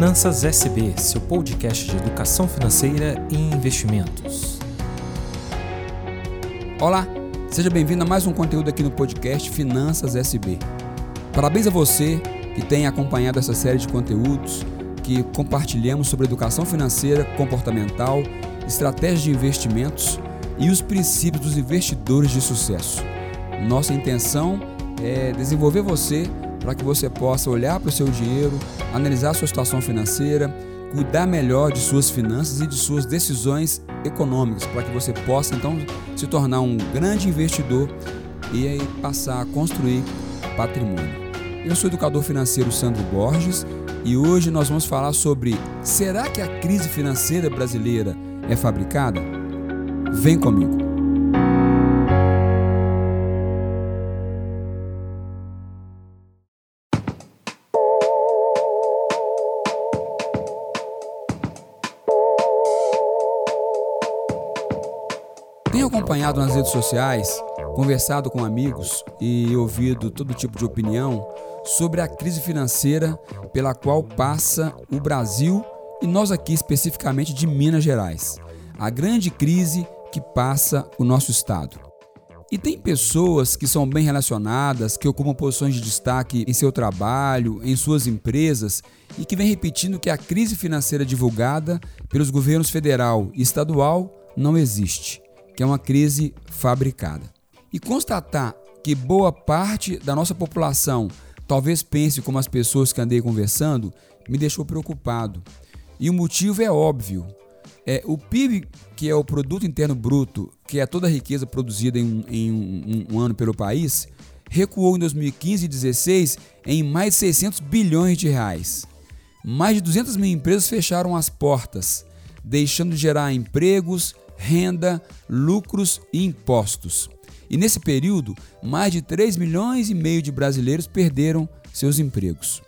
Finanças SB, seu podcast de educação financeira e investimentos. Olá, seja bem-vindo a mais um conteúdo aqui no podcast Finanças SB. Parabéns a você que tem acompanhado essa série de conteúdos que compartilhamos sobre educação financeira, comportamental, estratégias de investimentos e os princípios dos investidores de sucesso. Nossa intenção é desenvolver você para que você possa olhar para o seu dinheiro, analisar a sua situação financeira, cuidar melhor de suas finanças e de suas decisões econômicas, para que você possa então se tornar um grande investidor e aí passar a construir patrimônio. Eu sou o educador financeiro Sandro Borges e hoje nós vamos falar sobre será que a crise financeira brasileira é fabricada? Vem comigo. Tenho acompanhado nas redes sociais, conversado com amigos e ouvido todo tipo de opinião sobre a crise financeira pela qual passa o Brasil e nós aqui especificamente de Minas Gerais. A grande crise que passa o nosso estado. E tem pessoas que são bem relacionadas, que ocupam posições de destaque em seu trabalho, em suas empresas e que vem repetindo que a crise financeira divulgada pelos governos federal e estadual não existe que é uma crise fabricada. E constatar que boa parte da nossa população talvez pense como as pessoas que andei conversando me deixou preocupado. E o motivo é óbvio. É, o PIB, que é o Produto Interno Bruto, que é toda a riqueza produzida em, um, um, um ano pelo país, recuou em 2015 e 2016 em mais de 600 bilhões de reais. Mais de 200 mil empresas fecharam as portas, deixando de gerar empregos, renda, lucros e impostos. E nesse período, mais de 3 milhões e meio de brasileiros perderam seus empregos.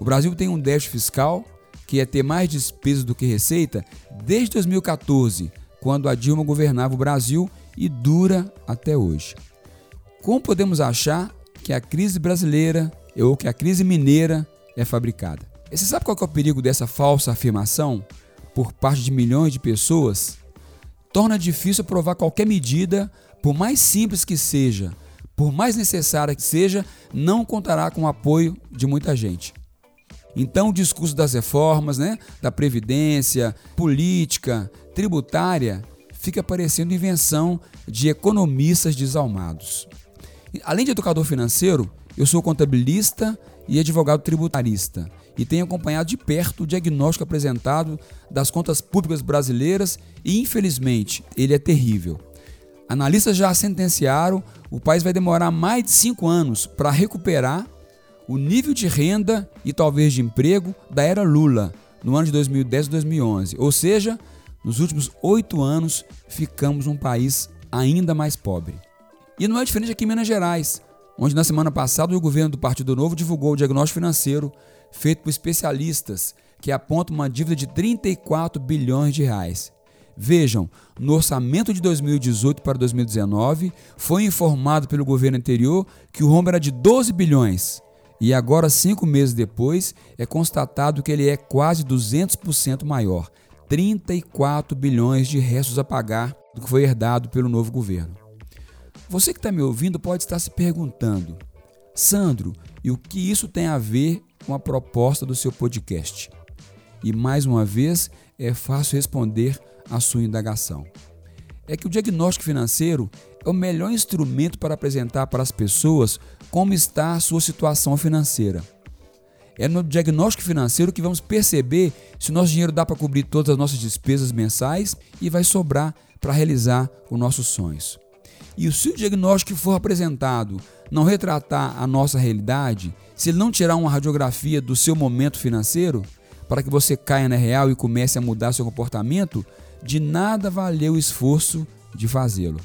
O Brasil tem um déficit fiscal, que é ter mais despesas do que receita, desde 2014, quando a Dilma governava o Brasil e dura até hoje. Como podemos achar que a crise brasileira ou que a crise mineira é fabricada? E você sabe qual é o perigo dessa falsa afirmação por parte de milhões de pessoas? Torna difícil provar qualquer medida, por mais simples que seja, por mais necessária que seja, não contará com o apoio de muita gente. Então, o discurso das reformas, né, da previdência, política, tributária, fica parecendo invenção de economistas desalmados. Além de educador financeiro, eu sou contabilista e advogado tributarista e tenho acompanhado de perto o diagnóstico apresentado das contas públicas brasileiras e, infelizmente, ele é terrível. Analistas já sentenciaram o país vai demorar mais de cinco anos para recuperar o nível de renda e talvez de emprego da era Lula, no ano de 2010 e 2011. Ou seja, nos últimos oito anos ficamos um país ainda mais pobre. E não é diferente aqui em Minas Gerais, onde na semana passada o governo do Partido Novo divulgou o diagnóstico financeiro feito por especialistas que aponta uma dívida de 34 bilhões de reais. Vejam, no orçamento de 2018 para 2019, foi informado pelo governo anterior que o rombo era de 12 bilhões. E agora, cinco meses depois, é constatado que ele é quase 200% maior, 34 bilhões de restos a pagar do que foi herdado pelo novo governo. Você que está me ouvindo pode estar se perguntando, Sandro, e o que isso tem a ver com a proposta do seu podcast. E mais uma vez, é fácil responder a sua indagação. É que o diagnóstico financeiro é o melhor instrumento para apresentar para as pessoas como está a sua situação financeira. É no diagnóstico financeiro que vamos perceber se o nosso dinheiro dá para cobrir todas as nossas despesas mensais e vai sobrar para realizar os nossos sonhos. E se o diagnóstico que for apresentado não retratar a nossa realidade, se ele não tirar uma radiografia do seu momento financeiro, para que você caia na real e comece a mudar seu comportamento, de nada valeu o esforço de fazê-lo.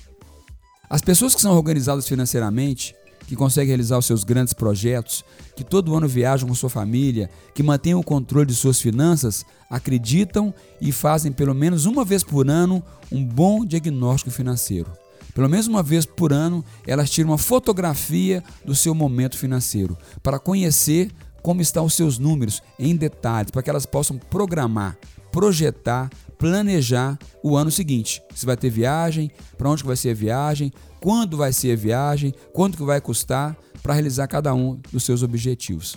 As pessoas que são organizadas financeiramente, que conseguem realizar os seus grandes projetos, que todo ano viajam com sua família, que mantêm o controle de suas finanças, acreditam e fazem pelo menos uma vez por ano um bom diagnóstico financeiro. Pelo menos uma vez por ano, elas tiram uma fotografia do seu momento financeiro para conhecer como estão os seus números em detalhes, para que elas possam programar, projetar, planejar o ano seguinte. Se vai ter viagem, para onde vai ser a viagem, quando vai ser a viagem, quanto que vai custar para realizar cada um dos seus objetivos.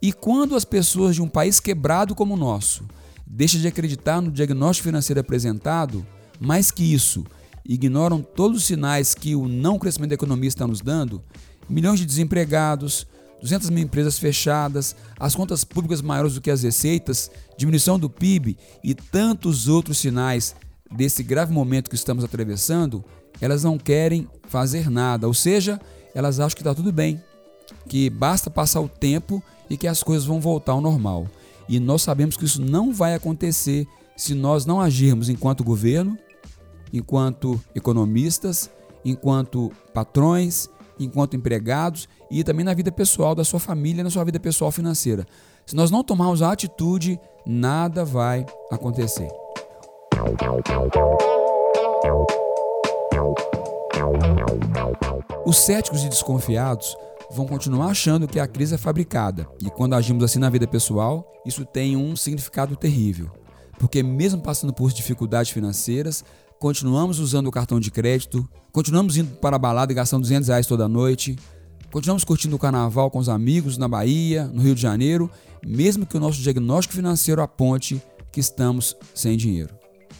E quando as pessoas de um país quebrado como o nosso deixam de acreditar no diagnóstico financeiro apresentado, mais que isso, ignoram todos os sinais que o não crescimento da economia está nos dando, milhões de desempregados, 200 mil empresas fechadas, as contas públicas maiores do que as receitas, diminuição do PIB e tantos outros sinais desse grave momento que estamos atravessando, elas não querem fazer nada, ou seja, elas acham que está tudo bem, que basta passar o tempo e que as coisas vão voltar ao normal. E nós sabemos que isso não vai acontecer se nós não agirmos enquanto governo, enquanto economistas, enquanto patrões, enquanto empregados e também na vida pessoal da sua família, na sua vida pessoal financeira. Se nós não tomarmos a atitude, nada vai acontecer. Os céticos e desconfiados vão continuar achando que a crise é fabricada. E quando agimos assim na vida pessoal, isso tem um significado terrível. Porque mesmo passando por dificuldades financeiras, continuamos usando o cartão de crédito, continuamos indo para a balada e gastando 200 reais toda noite, continuamos curtindo o carnaval com os amigos na Bahia, no Rio de Janeiro, mesmo que o nosso diagnóstico financeiro aponte que estamos sem dinheiro.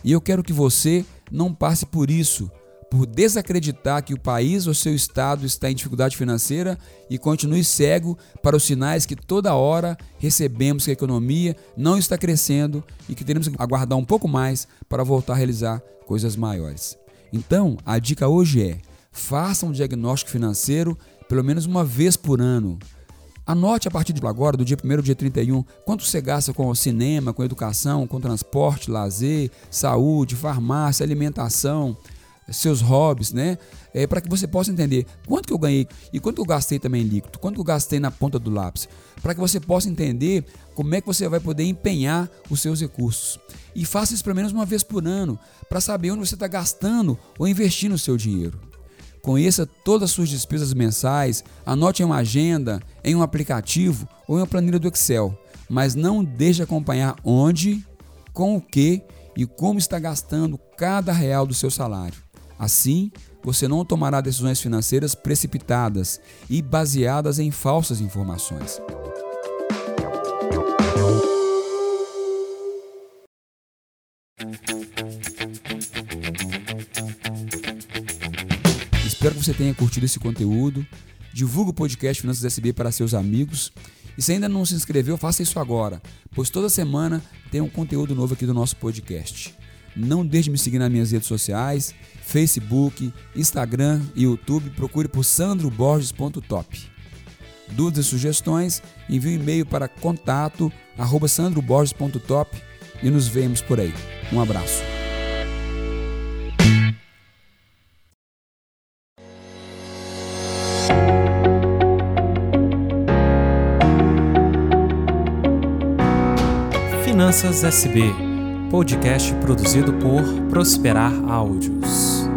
E eu quero que você não passe por isso por desacreditar que o país ou seu estado está em dificuldade financeira e continue cego para os sinais que toda hora recebemos que a economia não está crescendo e que teremos que aguardar um pouco mais para voltar a realizar coisas maiores. Então, a dica hoje é: faça um diagnóstico financeiro pelo menos uma vez por ano. Anote a partir de agora, do dia 1 ao dia 31, quanto você gasta com cinema, com educação, com transporte, lazer, saúde, farmácia, alimentação, seus hobbies, né? É, para que você possa entender quanto que eu ganhei e quanto eu gastei também líquido, quanto eu gastei na ponta do lápis, para que você possa entender como é que você vai poder empenhar os seus recursos. E faça isso pelo menos uma vez por ano, para saber onde você está gastando ou investindo o seu dinheiro. Conheça todas as suas despesas mensais, anote em uma agenda, em um aplicativo ou em uma planilha do Excel, mas não deixe de acompanhar onde, com o que e como está gastando cada real do seu salário. Assim, você não tomará decisões financeiras precipitadas e baseadas em falsas informações. Espero que você tenha curtido esse conteúdo. Divulgue o podcast Finanças SB para seus amigos. E se ainda não se inscreveu, faça isso agora, pois toda semana tem um conteúdo novo aqui do nosso podcast. Não deixe de me seguir nas minhas redes sociais, Facebook, Instagram e YouTube. Procure por sandroborges.top. Dúvidas e sugestões, envie um e-mail para contato sandroborges.top e nos vemos por aí. Um abraço. Finanças SB podcast produzido por Prosperar Áudios.